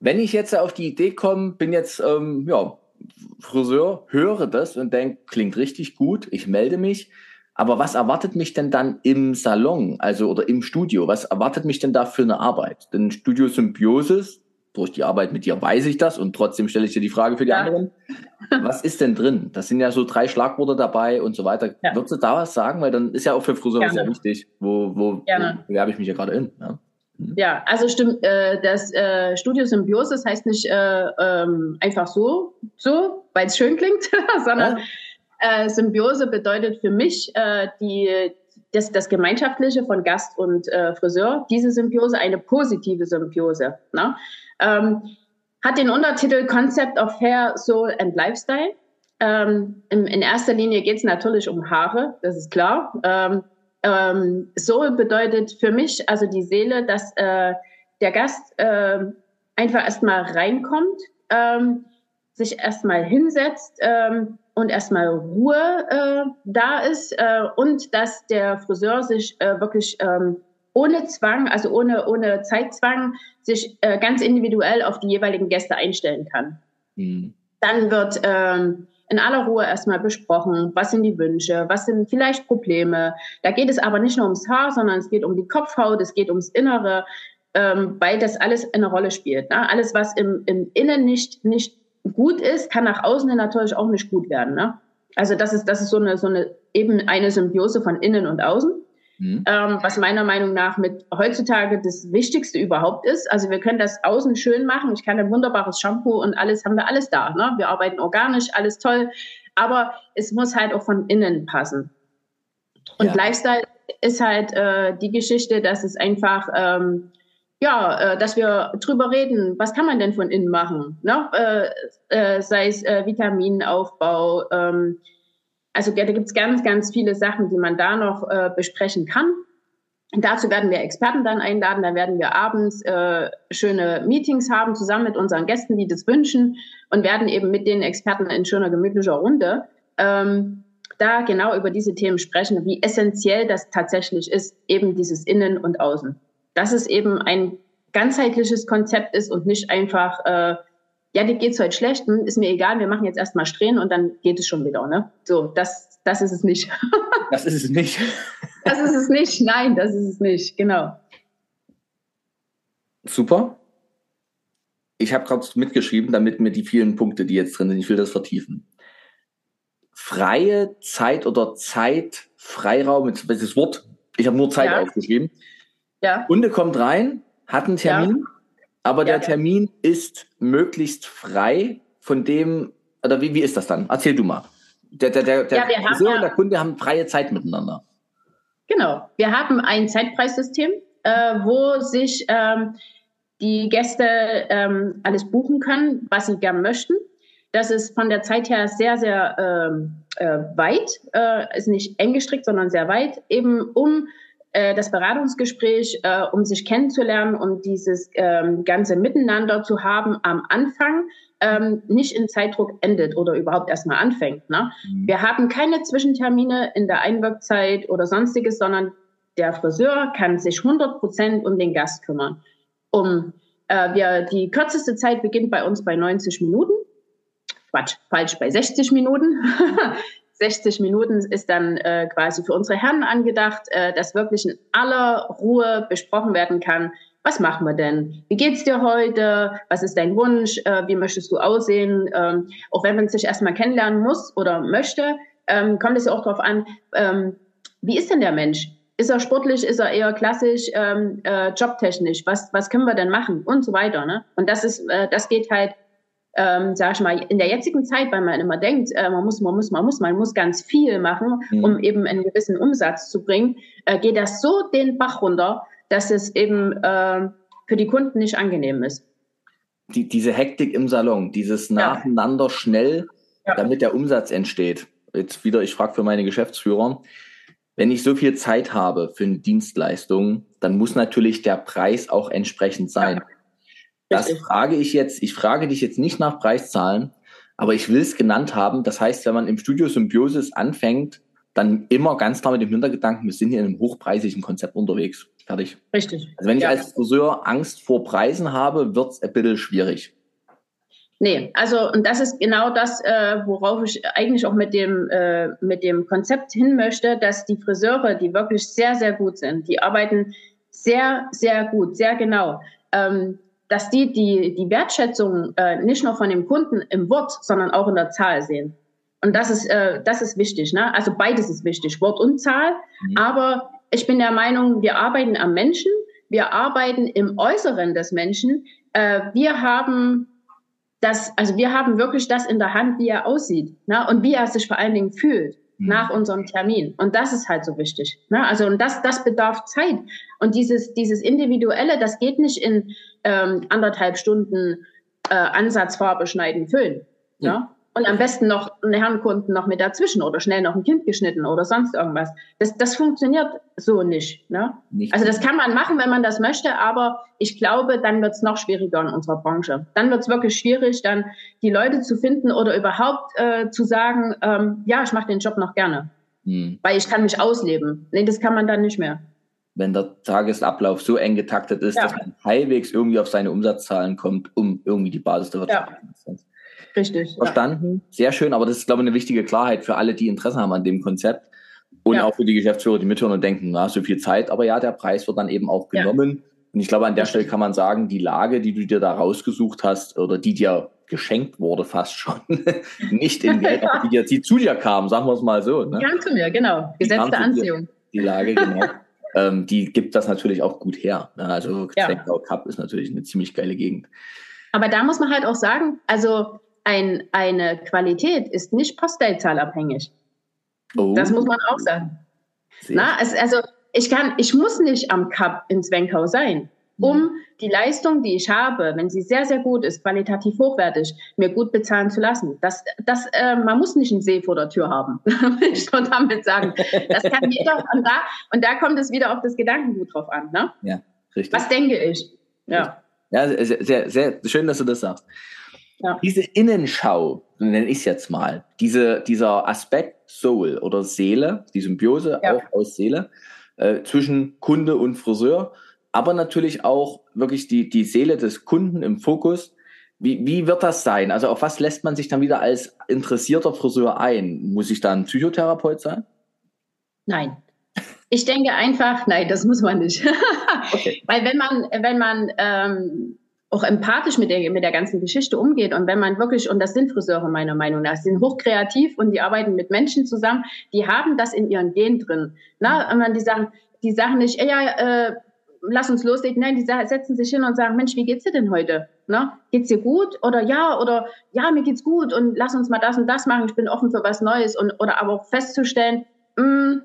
Wenn ich jetzt auf die Idee komme, bin jetzt ähm, ja, Friseur, höre das und denke, klingt richtig gut, ich melde mich. Aber was erwartet mich denn dann im Salon, also oder im Studio? Was erwartet mich denn da für eine Arbeit? Denn Studio Symbiosis durch die Arbeit mit dir weiß ich das und trotzdem stelle ich dir die Frage für die ja. anderen. Was ist denn drin? Das sind ja so drei Schlagworte dabei und so weiter. Ja. Würdest du da was sagen? Weil dann ist ja auch für Friseure sehr wichtig, wo, wo, wo bewerbe ich mich ja gerade in. Ja. Mhm. Ja, also stimmt, äh, das äh, Studio Symbiose, das heißt nicht äh, ähm, einfach so, so, weil es schön klingt, sondern ja. äh, Symbiose bedeutet für mich äh, die, das, das Gemeinschaftliche von Gast und äh, Friseur, diese Symbiose, eine positive Symbiose. Ne? Ähm, hat den Untertitel Concept of Hair, Soul and Lifestyle. Ähm, in, in, erster Linie geht es natürlich um Haare, das ist klar. Ähm, ähm, Soul bedeutet für mich, also die Seele, dass äh, der Gast äh, einfach erstmal reinkommt, ähm, sich erstmal hinsetzt ähm, und erstmal Ruhe äh, da ist äh, und dass der Friseur sich äh, wirklich ähm, ohne Zwang, also ohne, ohne Zeitzwang, sich äh, ganz individuell auf die jeweiligen Gäste einstellen kann. Mhm. Dann wird ähm, in aller Ruhe erstmal besprochen, was sind die Wünsche, was sind vielleicht Probleme. Da geht es aber nicht nur ums Haar, sondern es geht um die Kopfhaut, es geht ums Innere, ähm, weil das alles eine Rolle spielt. Ne? Alles, was im, im Innen nicht, nicht gut ist, kann nach außen natürlich auch nicht gut werden. Ne? Also das ist, das ist so eine, so eine, eben eine Symbiose von innen und außen. Mhm. Ähm, was meiner Meinung nach mit heutzutage das Wichtigste überhaupt ist. Also wir können das außen schön machen. Ich kann ein wunderbares Shampoo und alles haben wir alles da. Ne? Wir arbeiten organisch, alles toll. Aber es muss halt auch von innen passen. Und ja. Lifestyle ist halt äh, die Geschichte, dass es einfach, ähm, ja, äh, dass wir drüber reden, was kann man denn von innen machen? Ne? Äh, äh, sei es äh, Vitaminaufbau. Ähm, also da gibt es ganz, ganz viele Sachen, die man da noch äh, besprechen kann. Und dazu werden wir Experten dann einladen. Da werden wir abends äh, schöne Meetings haben, zusammen mit unseren Gästen, die das wünschen, und werden eben mit den Experten in schöner, gemütlicher Runde ähm, da genau über diese Themen sprechen, wie essentiell das tatsächlich ist, eben dieses Innen und Außen. Dass es eben ein ganzheitliches Konzept ist und nicht einfach, äh, ja, dir geht's heute schlecht, hm, ist mir egal, wir machen jetzt erstmal Strähnen und dann geht es schon wieder. Ne? So, das, das ist es nicht. das ist es nicht. Das ist es nicht. Nein, das ist es nicht. Genau. Super. Ich habe gerade mitgeschrieben, damit mir die vielen Punkte, die jetzt drin sind, ich will das vertiefen. Freie Zeit oder Zeitfreiraum, das Wort, ich habe nur Zeit ja. aufgeschrieben. Ja. Kunde kommt rein, hat einen Termin, ja. aber ja, der Termin ist möglichst frei von dem, oder wie, wie ist das dann? Erzähl du mal. Der, der, der, der Friseur und der Kunde haben freie Zeit miteinander. Genau. Wir haben ein Zeitpreissystem, äh, wo sich ähm, die Gäste ähm, alles buchen können, was sie gern möchten. Das ist von der Zeit her sehr, sehr ähm, äh, weit, äh, ist nicht eng gestrickt, sondern sehr weit, eben um äh, das Beratungsgespräch, äh, um sich kennenzulernen und dieses ähm, ganze Miteinander zu haben am Anfang, ähm, nicht in Zeitdruck endet oder überhaupt erstmal anfängt. Ne? Mhm. Wir haben keine Zwischentermine in der Einwirkzeit oder sonstiges, sondern der Friseur kann sich 100 Prozent um den Gast kümmern. Um, äh, wir, die kürzeste Zeit beginnt bei uns bei 90 Minuten. Quatsch, falsch, bei 60 Minuten. 60 Minuten ist dann äh, quasi für unsere Herren angedacht, äh, dass wirklich in aller Ruhe besprochen werden kann, was machen wir denn? Wie geht's dir heute? Was ist dein Wunsch? Äh, wie möchtest du aussehen? Ähm, auch wenn man sich erstmal kennenlernen muss oder möchte, ähm, kommt es ja auch darauf an, ähm, wie ist denn der Mensch? Ist er sportlich? Ist er eher klassisch, ähm, äh, jobtechnisch? Was, was können wir denn machen? Und so weiter. Ne? Und das ist, äh, das geht halt, ähm, sag ich mal, in der jetzigen Zeit, weil man immer denkt, äh, man muss, man muss, man muss, man muss ganz viel machen, mhm. um eben einen gewissen Umsatz zu bringen, äh, geht das so den Bach runter, dass es eben äh, für die Kunden nicht angenehm ist. Die, diese Hektik im Salon, dieses nacheinander ja. schnell, ja. damit der Umsatz entsteht. Jetzt wieder, ich frage für meine Geschäftsführer, wenn ich so viel Zeit habe für eine Dienstleistung, dann muss natürlich der Preis auch entsprechend sein. Ja. Das frage ich jetzt, ich frage dich jetzt nicht nach Preiszahlen, aber ich will es genannt haben. Das heißt, wenn man im Studio Symbiosis anfängt, dann immer ganz klar mit dem Hintergedanken, wir sind hier in einem hochpreisigen Konzept unterwegs. Fertig. Richtig. Also wenn ich ja. als Friseur Angst vor Preisen habe, wird es ein bisschen schwierig. Nee, also und das ist genau das, äh, worauf ich eigentlich auch mit dem, äh, mit dem Konzept hin möchte, dass die Friseure, die wirklich sehr, sehr gut sind, die arbeiten sehr, sehr gut, sehr genau, ähm, dass die die, die Wertschätzung äh, nicht nur von dem Kunden im Wort, sondern auch in der Zahl sehen. Und das ist, äh, das ist wichtig. Ne? Also beides ist wichtig, Wort und Zahl. Mhm. Aber ich bin der Meinung, wir arbeiten am Menschen, wir arbeiten im Äußeren des Menschen. Äh, wir haben das, also wir haben wirklich das in der Hand, wie er aussieht ne? und wie er sich vor allen Dingen fühlt. Nach unserem Termin. Und das ist halt so wichtig. Ne? Also und das, das bedarf Zeit. Und dieses, dieses Individuelle, das geht nicht in ähm, anderthalb Stunden äh, Ansatzfarbe schneiden, füllen. Ja. Und am besten noch einen Herrenkunden noch mit dazwischen oder schnell noch ein Kind geschnitten oder sonst irgendwas. Das, das funktioniert so nicht, ne? nicht. Also das kann man machen, wenn man das möchte, aber ich glaube, dann wird es noch schwieriger in unserer Branche. Dann wird es wirklich schwierig, dann die Leute zu finden oder überhaupt äh, zu sagen, ähm, ja, ich mache den Job noch gerne, hm. weil ich kann mich ausleben. Nee, das kann man dann nicht mehr wenn der Tagesablauf so eng getaktet ist, ja. dass man halbwegs irgendwie auf seine Umsatzzahlen kommt, um irgendwie die Basis der Wirtschaft ja. Richtig. Verstanden. Ja. Sehr schön, aber das ist, glaube ich, eine wichtige Klarheit für alle, die Interesse haben an dem Konzept. Und ja. auch für die Geschäftsführer, die mithören und denken, na, so viel Zeit. Aber ja, der Preis wird dann eben auch genommen. Ja. Und ich glaube, an der Stelle kann man sagen, die Lage, die du dir da rausgesucht hast oder die dir geschenkt wurde fast schon, nicht in Geld, die, dir, die zu dir kam, sagen wir es mal so. Ne? Die kam zu mir, genau. Gesetz der Anziehung. Die Lage, genau. ähm, die gibt das natürlich auch gut her. Ne? Also ja. Cup ist natürlich eine ziemlich geile Gegend. Aber da muss man halt auch sagen, also ein, eine Qualität ist nicht Postleitzahlabhängig. Oh. Das muss man auch sagen. Na, es, also ich kann, ich muss nicht am Cup ins Wenkau sein, um mhm. die Leistung, die ich habe, wenn sie sehr, sehr gut ist, qualitativ hochwertig, mir gut bezahlen zu lassen. Das, das, äh, man muss nicht einen See vor der Tür haben, will ich schon damit sagen. Das kann jeder. Und da, und da kommt es wieder auf das Gedankengut drauf an. Ne? Ja, richtig. Was denke ich? Ja. Ja, sehr, sehr, sehr schön, dass du das sagst. Ja. Diese Innenschau, nenne ich es jetzt mal, diese, dieser Aspekt Soul oder Seele, die Symbiose ja. auch aus Seele, äh, zwischen Kunde und Friseur, aber natürlich auch wirklich die, die Seele des Kunden im Fokus. Wie, wie wird das sein? Also auf was lässt man sich dann wieder als interessierter Friseur ein? Muss ich da ein Psychotherapeut sein? Nein. Ich denke einfach, nein, das muss man nicht. okay. Weil wenn man, wenn man ähm, auch empathisch mit der, mit der ganzen Geschichte umgeht. Und wenn man wirklich, und das sind Friseure meiner Meinung nach, sind hochkreativ und die arbeiten mit Menschen zusammen, die haben das in ihren Gen drin. Na, und man, die sagen, die sagen nicht, ey, ja, äh, lass uns loslegen. Nein, die setzen sich hin und sagen, Mensch, wie geht's dir denn heute? Na, geht's dir gut? Oder ja, oder ja, mir geht's gut und lass uns mal das und das machen. Ich bin offen für was Neues und, oder aber auch festzustellen, mh, mm,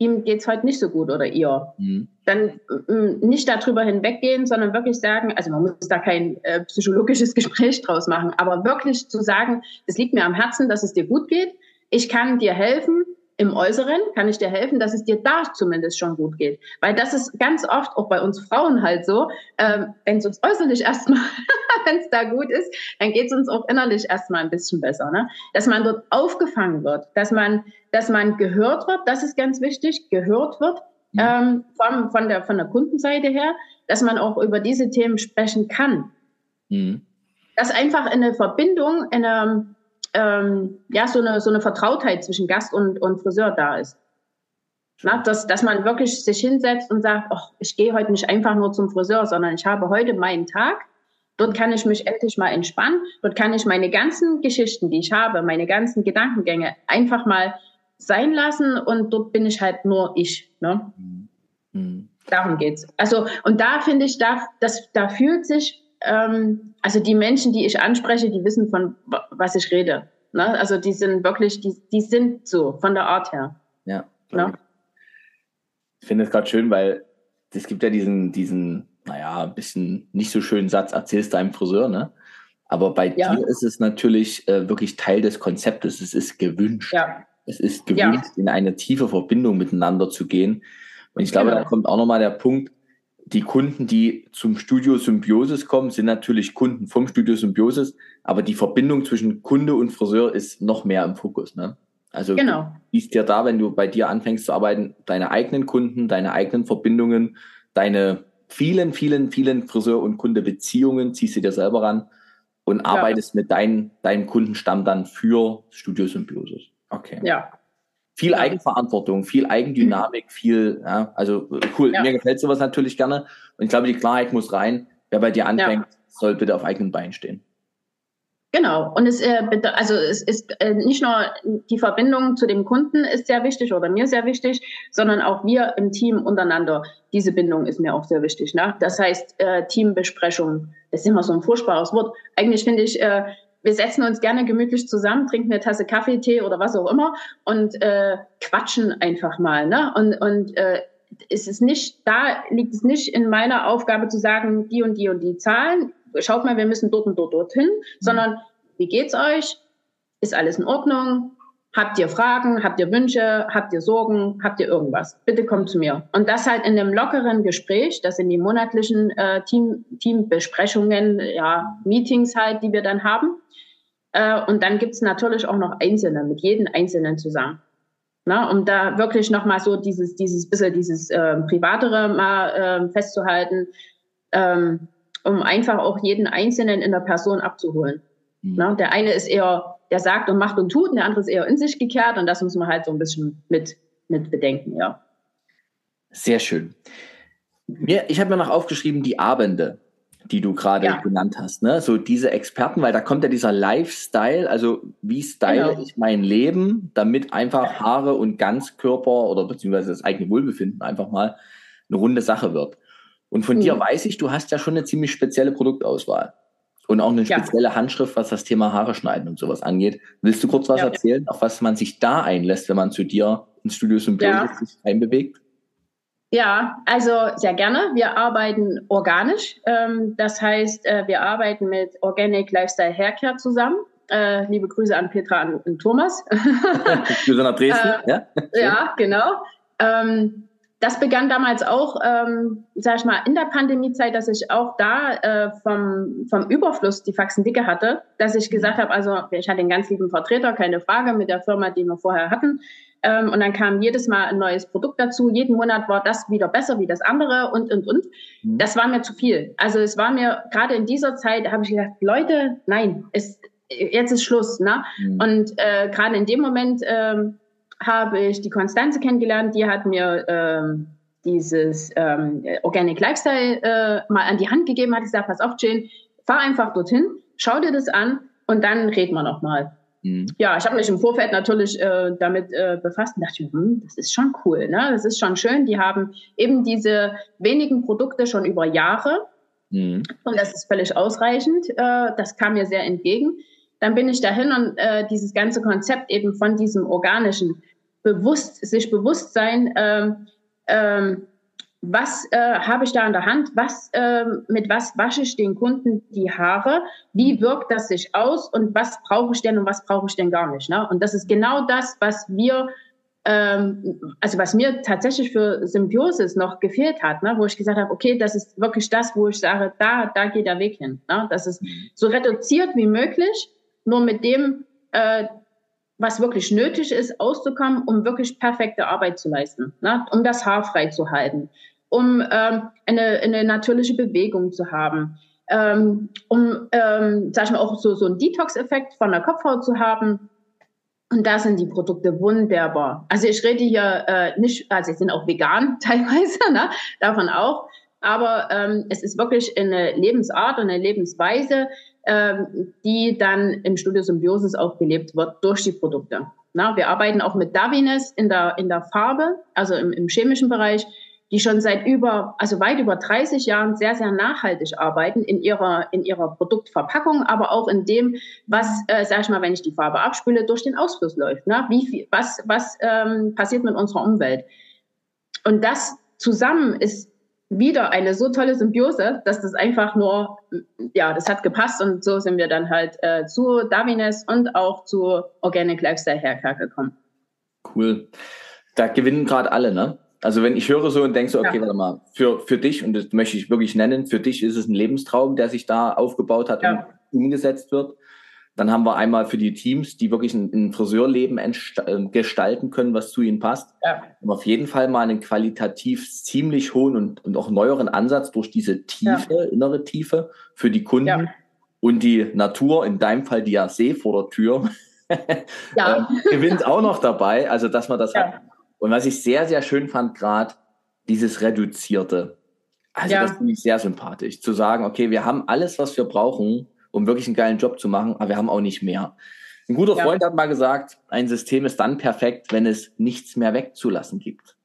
ihm geht's heute nicht so gut oder ihr. Mhm. Dann äh, nicht darüber hinweggehen, sondern wirklich sagen, also man muss da kein äh, psychologisches Gespräch draus machen, aber wirklich zu sagen, es liegt mir am Herzen, dass es dir gut geht. Ich kann dir helfen, im Äußeren kann ich dir helfen, dass es dir da zumindest schon gut geht. Weil das ist ganz oft auch bei uns Frauen halt so, ähm, wenn es uns äußerlich erstmal, wenn es da gut ist, dann geht es uns auch innerlich erstmal ein bisschen besser. Ne? Dass man dort aufgefangen wird, dass man, dass man gehört wird, das ist ganz wichtig, gehört wird mhm. ähm, von, von, der, von der Kundenseite her, dass man auch über diese Themen sprechen kann. Mhm. Dass einfach eine Verbindung, eine ähm, ja, so eine, so eine Vertrautheit zwischen Gast und, und Friseur da ist. Na, dass, dass man wirklich sich hinsetzt und sagt, ach, ich gehe heute nicht einfach nur zum Friseur, sondern ich habe heute meinen Tag. Dort kann ich mich endlich mal entspannen. Dort kann ich meine ganzen Geschichten, die ich habe, meine ganzen Gedankengänge einfach mal sein lassen und dort bin ich halt nur ich. Ne? Mhm. Darum geht's. Also und da finde ich, da, das, da fühlt sich ähm, also die Menschen, die ich anspreche, die wissen von was ich rede. Ne? Also die sind wirklich, die, die sind so von der Art her. Ja. Ne? Ich finde es gerade schön, weil es gibt ja diesen, diesen, naja, ein bisschen nicht so schönen Satz, erzählst deinem Friseur, ne? Aber bei ja. dir ist es natürlich äh, wirklich Teil des Konzeptes. Es ist gewünscht. Ja. Es ist gewünscht, ja. in eine tiefe Verbindung miteinander zu gehen. Und ich glaube, genau. da kommt auch nochmal der Punkt, die Kunden, die zum Studio Symbiosis kommen, sind natürlich Kunden vom Studio Symbiosis, aber die Verbindung zwischen Kunde und Friseur ist noch mehr im Fokus. Ne? Also genau. du siehst ja da, wenn du bei dir anfängst zu arbeiten, deine eigenen Kunden, deine eigenen Verbindungen, deine vielen, vielen, vielen Friseur- und Kundebeziehungen ziehst du dir selber ran und ja. arbeitest mit dein, deinem Kundenstamm dann für Studio Symbiosis. Okay. Ja, viel Eigenverantwortung, viel Eigendynamik, viel, ja, also cool. Ja. Mir gefällt sowas natürlich gerne. Und ich glaube, die Klarheit muss rein. Wer bei dir anfängt, ja. soll bitte auf eigenen Beinen stehen. Genau. Und es, äh, also es ist äh, nicht nur die Verbindung zu dem Kunden ist sehr wichtig oder mir sehr wichtig, sondern auch wir im Team untereinander. Diese Bindung ist mir auch sehr wichtig. Ne? Das heißt, äh, Teambesprechung, das ist immer so ein furchtbares Wort. Eigentlich finde ich, äh, wir setzen uns gerne gemütlich zusammen, trinken eine Tasse Kaffee, Tee oder was auch immer und äh, quatschen einfach mal. Ne? Und, und äh, ist es nicht, da liegt es nicht in meiner Aufgabe zu sagen, die und die und die Zahlen, schaut mal, wir müssen dort und dort dorthin, mhm. sondern wie geht's euch? Ist alles in Ordnung? Habt ihr Fragen? Habt ihr Wünsche? Habt ihr Sorgen? Habt ihr irgendwas? Bitte kommt zu mir. Und das halt in einem lockeren Gespräch. Das sind die monatlichen äh, Team, Teambesprechungen, ja, Meetings halt, die wir dann haben. Äh, und dann gibt's natürlich auch noch Einzelne, mit jedem Einzelnen zusammen. Na, um da wirklich nochmal so dieses, dieses bisschen dieses äh, Privatere mal äh, festzuhalten, ähm, um einfach auch jeden Einzelnen in der Person abzuholen. Mhm. Na, der eine ist eher, der sagt und macht und tut, und der andere ist eher in sich gekehrt und das muss man halt so ein bisschen mit, mit bedenken, ja. Sehr schön. Mir, ich habe mir noch aufgeschrieben, die Abende die du gerade ja. genannt hast, ne? So diese Experten, weil da kommt ja dieser Lifestyle, also wie style genau. ich mein Leben, damit einfach Haare und Ganzkörper oder beziehungsweise das eigene Wohlbefinden einfach mal eine runde Sache wird. Und von mhm. dir weiß ich, du hast ja schon eine ziemlich spezielle Produktauswahl und auch eine spezielle ja. Handschrift, was das Thema Haare schneiden und sowas angeht. Willst du kurz was ja. erzählen, auf was man sich da einlässt, wenn man zu dir ins Studio Symbiose ja. sich einbewegt? Ja, also sehr gerne. Wir arbeiten organisch. Ähm, das heißt, äh, wir arbeiten mit Organic Lifestyle Haircare zusammen. Äh, liebe Grüße an Petra und, Thomas. Grüße nach Dresden. äh, ja, ja genau. Das begann damals auch, ähm, sag ich mal, in der Pandemiezeit, dass ich auch da äh, vom, vom Überfluss die Faxen dicke hatte, dass ich gesagt habe, also ich hatte einen ganz lieben Vertreter, keine Frage, mit der Firma, die wir vorher hatten. Ähm, und dann kam jedes Mal ein neues Produkt dazu. Jeden Monat war das wieder besser wie das andere und, und, und. Mhm. Das war mir zu viel. Also es war mir, gerade in dieser Zeit, habe ich gedacht, Leute, nein, es, jetzt ist Schluss. Ne? Mhm. Und äh, gerade in dem Moment... Ähm, habe ich die Konstanze kennengelernt, die hat mir ähm, dieses ähm, Organic Lifestyle äh, mal an die Hand gegeben, hat gesagt, pass auf, Jane, fahr einfach dorthin, schau dir das an und dann reden wir nochmal. Mhm. Ja, ich habe mich im Vorfeld natürlich äh, damit äh, befasst und dachte, hm, das ist schon cool, ne? das ist schon schön. Die haben eben diese wenigen Produkte schon über Jahre mhm. und das ist völlig ausreichend. Äh, das kam mir sehr entgegen. Dann bin ich dahin und äh, dieses ganze Konzept eben von diesem organischen bewusst, sich bewusst sein, ähm, ähm, was äh, habe ich da in der Hand, was, äh, mit was wasche ich den Kunden die Haare, wie wirkt das sich aus und was brauche ich denn und was brauche ich denn gar nicht. Ne? Und das ist genau das, was wir, ähm, also was mir tatsächlich für Symbiosis noch gefehlt hat, ne? wo ich gesagt habe, okay, das ist wirklich das, wo ich sage, da, da geht der Weg hin. Ne? Das ist so reduziert wie möglich, nur mit dem, äh, was wirklich nötig ist, auszukommen, um wirklich perfekte Arbeit zu leisten, ne? um das Haar frei zu halten, um ähm, eine, eine natürliche Bewegung zu haben, ähm, um, ähm, sag ich mal, auch so, so einen Detox-Effekt von der Kopfhaut zu haben. Und da sind die Produkte wunderbar. Also ich rede hier äh, nicht, also sie sind auch vegan teilweise, ne? davon auch. Aber ähm, es ist wirklich eine Lebensart und eine Lebensweise, ähm, die dann im Studio Symbiosis auch gelebt wird durch die Produkte. Na, wir arbeiten auch mit Davines in der, in der Farbe, also im, im chemischen Bereich, die schon seit über, also weit über 30 Jahren sehr, sehr nachhaltig arbeiten in ihrer, in ihrer Produktverpackung, aber auch in dem, was, äh, sag ich mal, wenn ich die Farbe abspüle, durch den Ausfluss läuft. Ne? Wie viel, was, was ähm, passiert mit unserer Umwelt? Und das zusammen ist wieder eine so tolle Symbiose, dass das einfach nur, ja, das hat gepasst und so sind wir dann halt äh, zu Davines und auch zu Organic Lifestyle Haircare gekommen. Cool. Da gewinnen gerade alle, ne? Also wenn ich höre so und denke so, okay, ja. warte mal, für, für dich, und das möchte ich wirklich nennen, für dich ist es ein Lebenstraum, der sich da aufgebaut hat ja. und umgesetzt wird. Dann haben wir einmal für die Teams, die wirklich ein, ein Friseurleben äh, gestalten können, was zu ihnen passt. Ja. Auf jeden Fall mal einen qualitativ ziemlich hohen und, und auch neueren Ansatz durch diese Tiefe, ja. innere Tiefe für die Kunden ja. und die Natur, in deinem Fall die ja See vor der Tür, ja. äh, gewinnt auch noch dabei. Also, dass man das hat. Und was ich sehr, sehr schön fand, gerade dieses Reduzierte. Also, das finde ich sehr sympathisch. Zu sagen, okay, wir haben alles, was wir brauchen, um wirklich einen geilen Job zu machen, aber wir haben auch nicht mehr. Ein guter ja. Freund hat mal gesagt, ein System ist dann perfekt, wenn es nichts mehr wegzulassen gibt.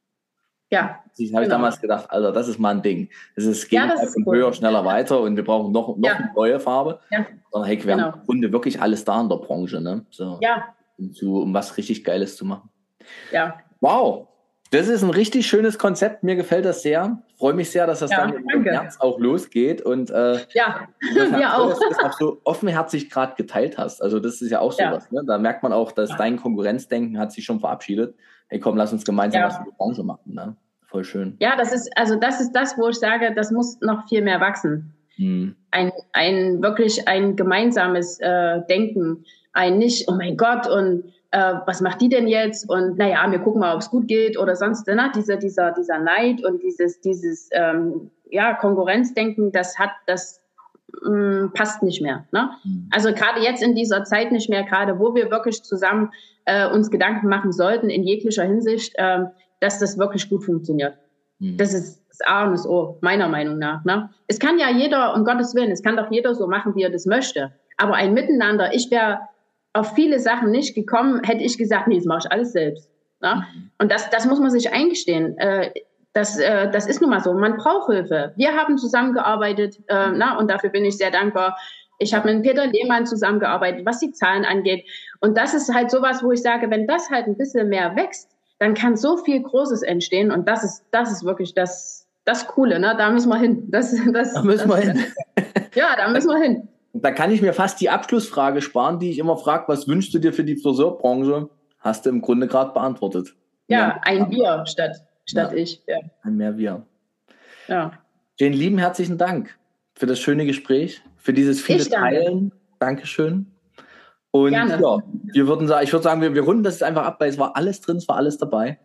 Ja. Ich habe genau. damals gedacht, also das ist mal ein Ding. Es ist geht ja, von cool. höher, schneller weiter und wir brauchen noch, noch ja. eine neue Farbe. Ja. Sondern hey, wir genau. haben im Grunde wirklich alles da in der Branche, ne? So, ja. Um, zu, um was richtig Geiles zu machen. Ja. Wow. Das ist ein richtig schönes Konzept. Mir gefällt das sehr. Freue mich sehr, dass das ja, dann im März auch losgeht. Und äh, ja, wir auch. Dass du das auch so offenherzig gerade geteilt hast. Also das ist ja auch sowas. Ja. Ne? Da merkt man auch, dass dein Konkurrenzdenken hat sich schon verabschiedet. Hey, komm, lass uns gemeinsam ja. was in der Branche machen. Ne? Voll schön. Ja, das ist also das ist das, wo ich sage, das muss noch viel mehr wachsen. Hm. Ein, ein wirklich ein gemeinsames äh, Denken. Ein nicht, oh mein Gott und äh, was macht die denn jetzt? Und naja, wir gucken mal, ob es gut geht oder sonst. Ne? Dieser, dieser, dieser Neid und dieses, dieses ähm, ja, Konkurrenzdenken, das hat, das mh, mm, passt nicht mehr. Ne? Mhm. Also gerade jetzt in dieser Zeit nicht mehr, gerade wo wir wirklich zusammen äh, uns Gedanken machen sollten in jeglicher Hinsicht, äh, dass das wirklich gut funktioniert. Mhm. Das ist das A und das O, meiner Meinung nach. Ne? Es kann ja jeder, um Gottes Willen, es kann doch jeder so machen, wie er das möchte. Aber ein Miteinander, ich wäre auf viele Sachen nicht gekommen, hätte ich gesagt, nee, das mache ich alles selbst. Ja? Mhm. Und das, das muss man sich eingestehen. Äh, das, äh, das ist nun mal so. Man braucht Hilfe. Wir haben zusammengearbeitet äh, mhm. na, und dafür bin ich sehr dankbar. Ich habe mit Peter Lehmann zusammengearbeitet, was die Zahlen angeht. Und das ist halt sowas, wo ich sage, wenn das halt ein bisschen mehr wächst, dann kann so viel Großes entstehen und das ist, das ist wirklich das, das Coole, ne? Da müssen wir hin. Das, das, da müssen das, wir hin. Ja, da müssen wir hin. Da kann ich mir fast die Abschlussfrage sparen, die ich immer frage, was wünschst du dir für die Friseurbranche? Hast du im Grunde gerade beantwortet. Ja, ein Bier statt, statt ja. ich. Ja. Ein mehr Bier. Ja. Jane, lieben herzlichen Dank für das schöne Gespräch, für dieses viele Teilen. Dankeschön. Und Gerne. ja, wir würden sagen, ich würde sagen, wir, wir runden das jetzt einfach ab, weil es war alles drin, es war alles dabei.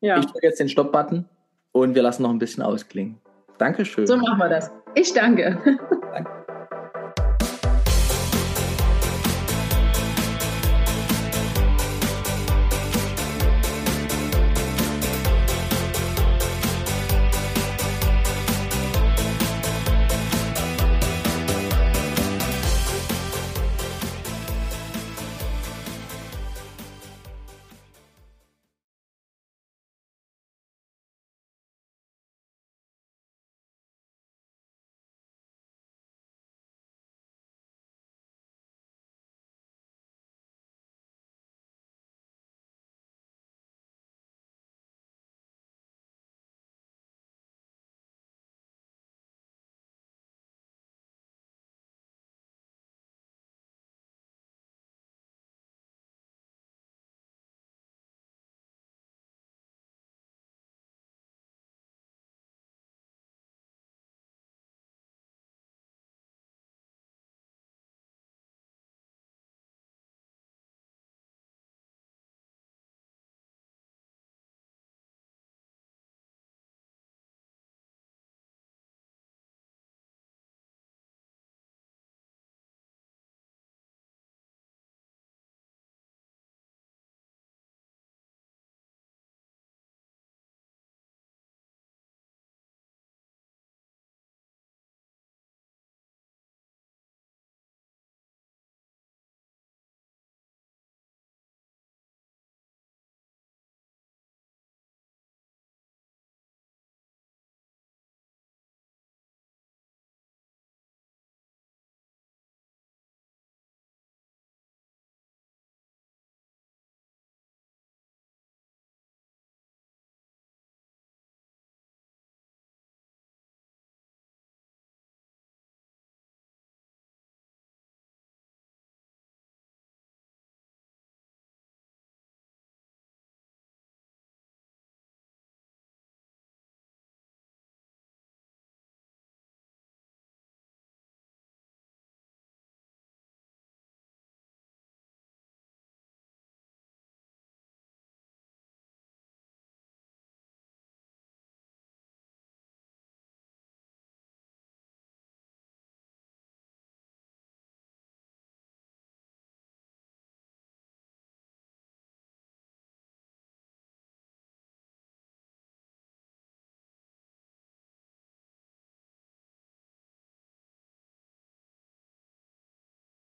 Ja. Ich drücke jetzt den Stopp-Button und wir lassen noch ein bisschen ausklingen. Dankeschön. So machen wir das. Ich danke. Danke.